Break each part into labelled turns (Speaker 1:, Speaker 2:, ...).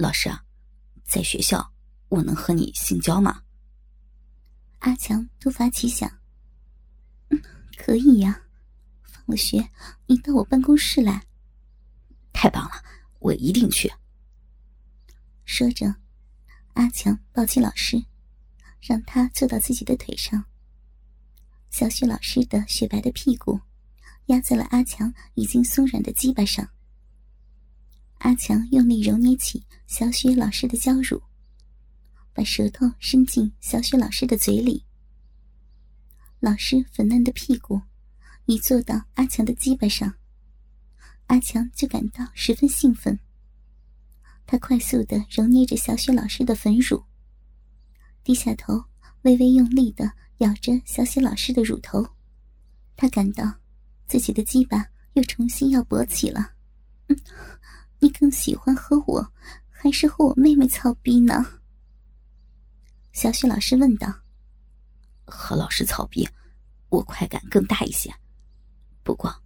Speaker 1: 老师，在学校我能和你性交吗？
Speaker 2: 阿强突发奇想，嗯，可以呀。放了学，你到我办公室来。
Speaker 1: 太棒了，我一定去。
Speaker 2: 说着，阿强抱起老师，让他坐到自己的腿上。小雪老师的雪白的屁股压在了阿强已经松软的鸡巴上。阿强用力揉捏起小雪老师的娇乳，把舌头伸进小雪老师的嘴里。老师粉嫩的屁股一坐到阿强的鸡巴上，阿强就感到十分兴奋。他快速的揉捏着小雪老师的粉乳，低下头，微微用力的。咬着小雪老师的乳头，他感到自己的鸡巴又重新要勃起了。嗯，你更喜欢和我，还是和我妹妹操逼呢？小雪老师问道。
Speaker 1: 和老师操逼，我快感更大一些。不过，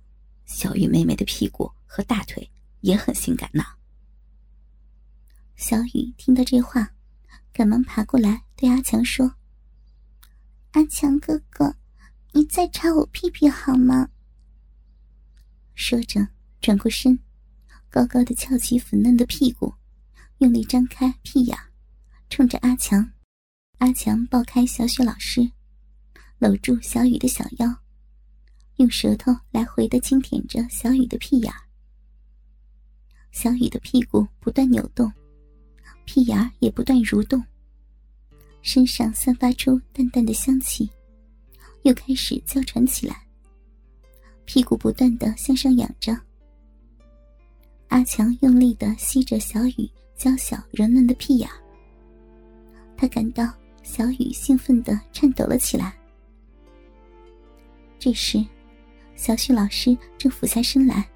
Speaker 1: 小雨妹妹的屁股和大腿也很性感呢。
Speaker 2: 小雨听到这话，赶忙爬过来对阿强说。阿强哥哥，你再插我屁屁好吗？说着，转过身，高高的翘起粉嫩的屁股，用力张开屁眼，冲着阿强。阿强抱开小雪老师，搂住小雨的小腰，用舌头来回的轻舔着小雨的屁眼。小雨的屁股不断扭动，屁眼也不断蠕动。身上散发出淡淡的香气，又开始娇喘起来。屁股不断的向上仰着。阿强用力的吸着小雨娇小柔嫩的屁眼，他感到小雨兴奋的颤抖了起来。这时，小旭老师正俯下身来，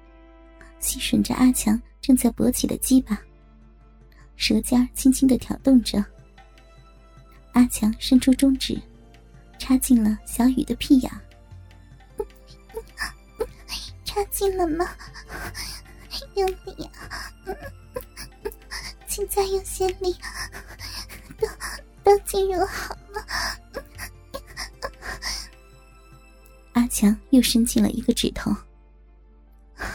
Speaker 2: 吸吮着阿强正在勃起的鸡巴，舌尖轻轻的挑动着。阿强伸出中指，插进了小雨的屁眼。插进了吗？用力啊！请再用些力，都都进入好了。阿强又伸进了一个指头，好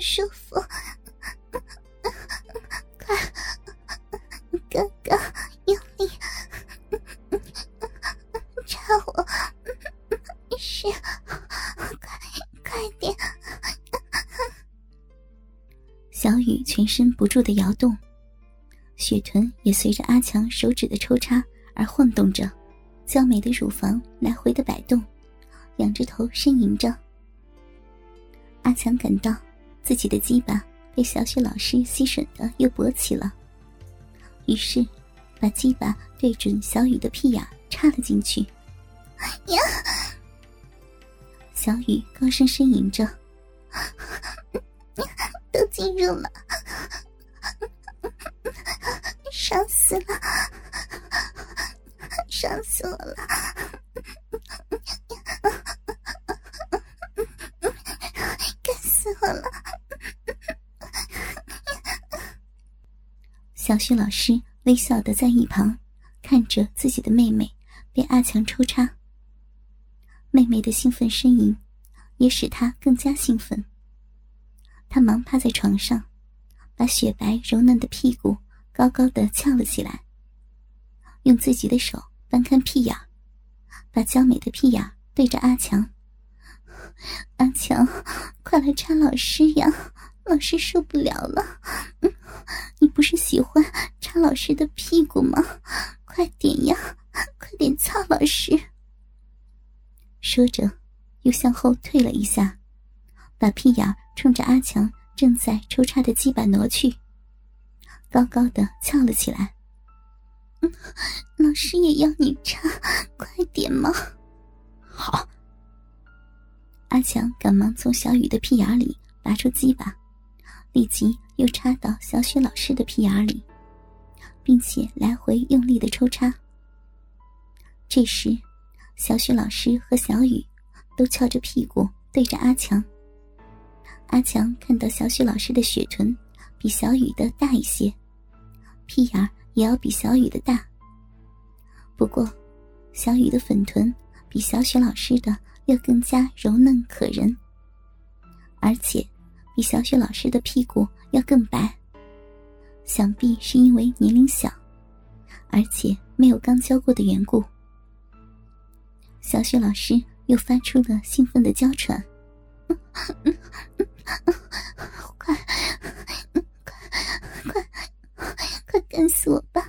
Speaker 2: 舒服。快，哥哥全身不住的摇动，雪臀也随着阿强手指的抽插而晃动着，娇美的乳房来回的摆动，仰着头呻吟着。阿强感到自己的鸡巴被小雪老师吸吮的又勃起了，于是把鸡巴对准小雨的屁眼插了进去。呀！小雨高声呻吟着，都进入了。伤死了，伤死我了，干死我了！小旭老师微笑的在一旁看着自己的妹妹被阿强抽插，妹妹的兴奋呻吟也使他更加兴奋。他忙趴在床上。把雪白柔嫩的屁股高高的翘了起来，用自己的手翻开屁眼，把娇美的屁眼对着阿强。阿强，快来插老师呀！老师受不了了。你不是喜欢插老师的屁股吗？快点呀，快点操老师！说着，又向后退了一下，把屁眼冲着阿强。正在抽插的鸡巴挪去，高高的翘了起来。老师也要你插，快点嘛！
Speaker 1: 好。
Speaker 2: 阿强赶忙从小雨的屁眼里拔出鸡巴，立即又插到小雪老师的屁眼里，并且来回用力的抽插。这时，小雪老师和小雨都翘着屁股对着阿强。阿强看到小雪老师的雪臀比小雨的大一些，屁眼也要比小雨的大。不过，小雨的粉臀比小雪老师的要更加柔嫩可人，而且比小雪老师的屁股要更白。想必是因为年龄小，而且没有刚教过的缘故。小雪老师又发出了兴奋的娇喘：“快，快，快，快干死我吧！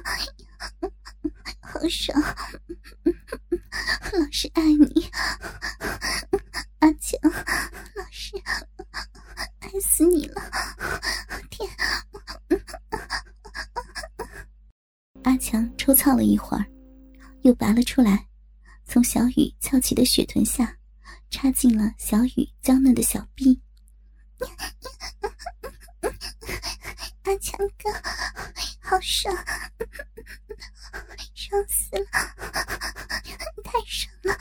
Speaker 2: 好爽，老师爱你，阿强，老师爱死你了！天！”阿强抽操了一会儿，又拔了出来，从小雨翘起的雪臀下插进了小雨娇嫩的小臂。阿强哥，好爽，爽死了，太爽了！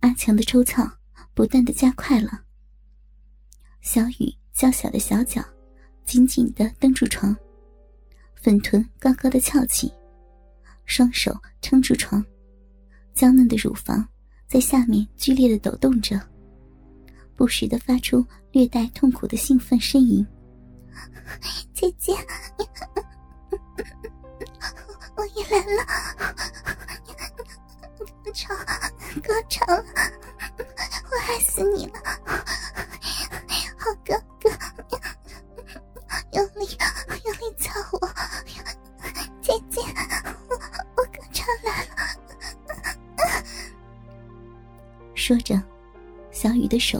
Speaker 2: 阿强的抽操不断的加快了。小雨娇小的小脚紧紧的蹬住床，粉臀高高的翘起，双手撑住床，娇嫩的乳房在下面剧烈的抖动着，不时的发出略带痛苦的兴奋呻吟。姐姐，我也来了，高潮，高潮了，我爱死你了，说着，小雨的手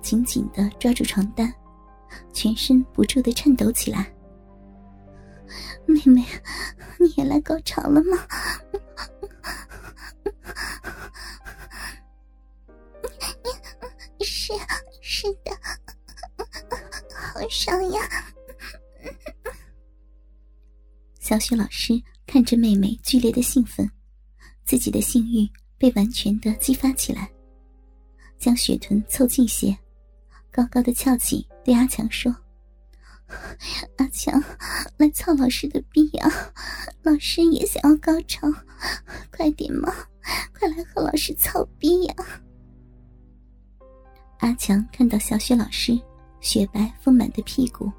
Speaker 2: 紧紧的抓住床单。全身不住的颤抖起来。妹妹，你也来高潮了吗？是是的，好爽呀！小雪老师看着妹妹剧烈的兴奋，自己的性欲被完全的激发起来，将雪臀凑近些。高高的翘起，对阿强说：“阿强，来操老师的逼呀！老师也想要高潮，快点嘛，快来和老师操逼呀！”阿强看到小雪老师雪白丰满的屁股，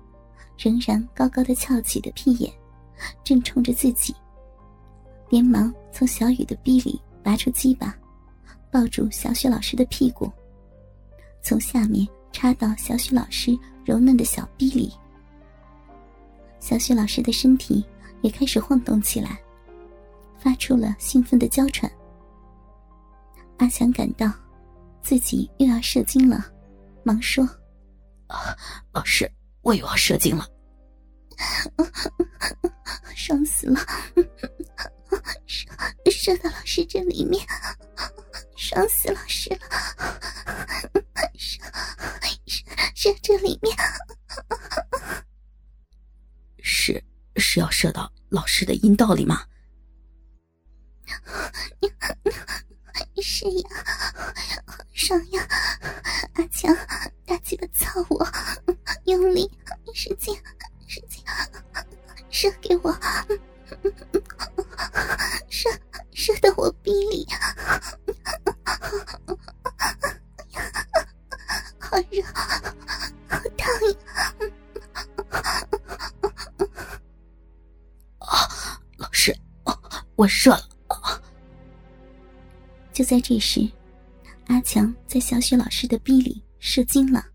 Speaker 2: 仍然高高的翘起的屁眼，正冲着自己，连忙从小雨的逼里拔出鸡巴，抱住小雪老师的屁股，从下面。插到小雪老师柔嫩的小臂里，小雪老师的身体也开始晃动起来，发出了兴奋的娇喘。阿强感到自己又要射精了，忙说：“
Speaker 1: 啊，老师，我又要射精了，
Speaker 2: 爽死了，射射到老师这里面，爽死老师了，射。”射这里面，
Speaker 1: 是是要射到老师的阴道里吗？
Speaker 2: 是呀，爽呀！好热，好烫！
Speaker 1: 啊，老师，我热了。
Speaker 2: 就在这时，阿强在小雪老师的逼里射精了。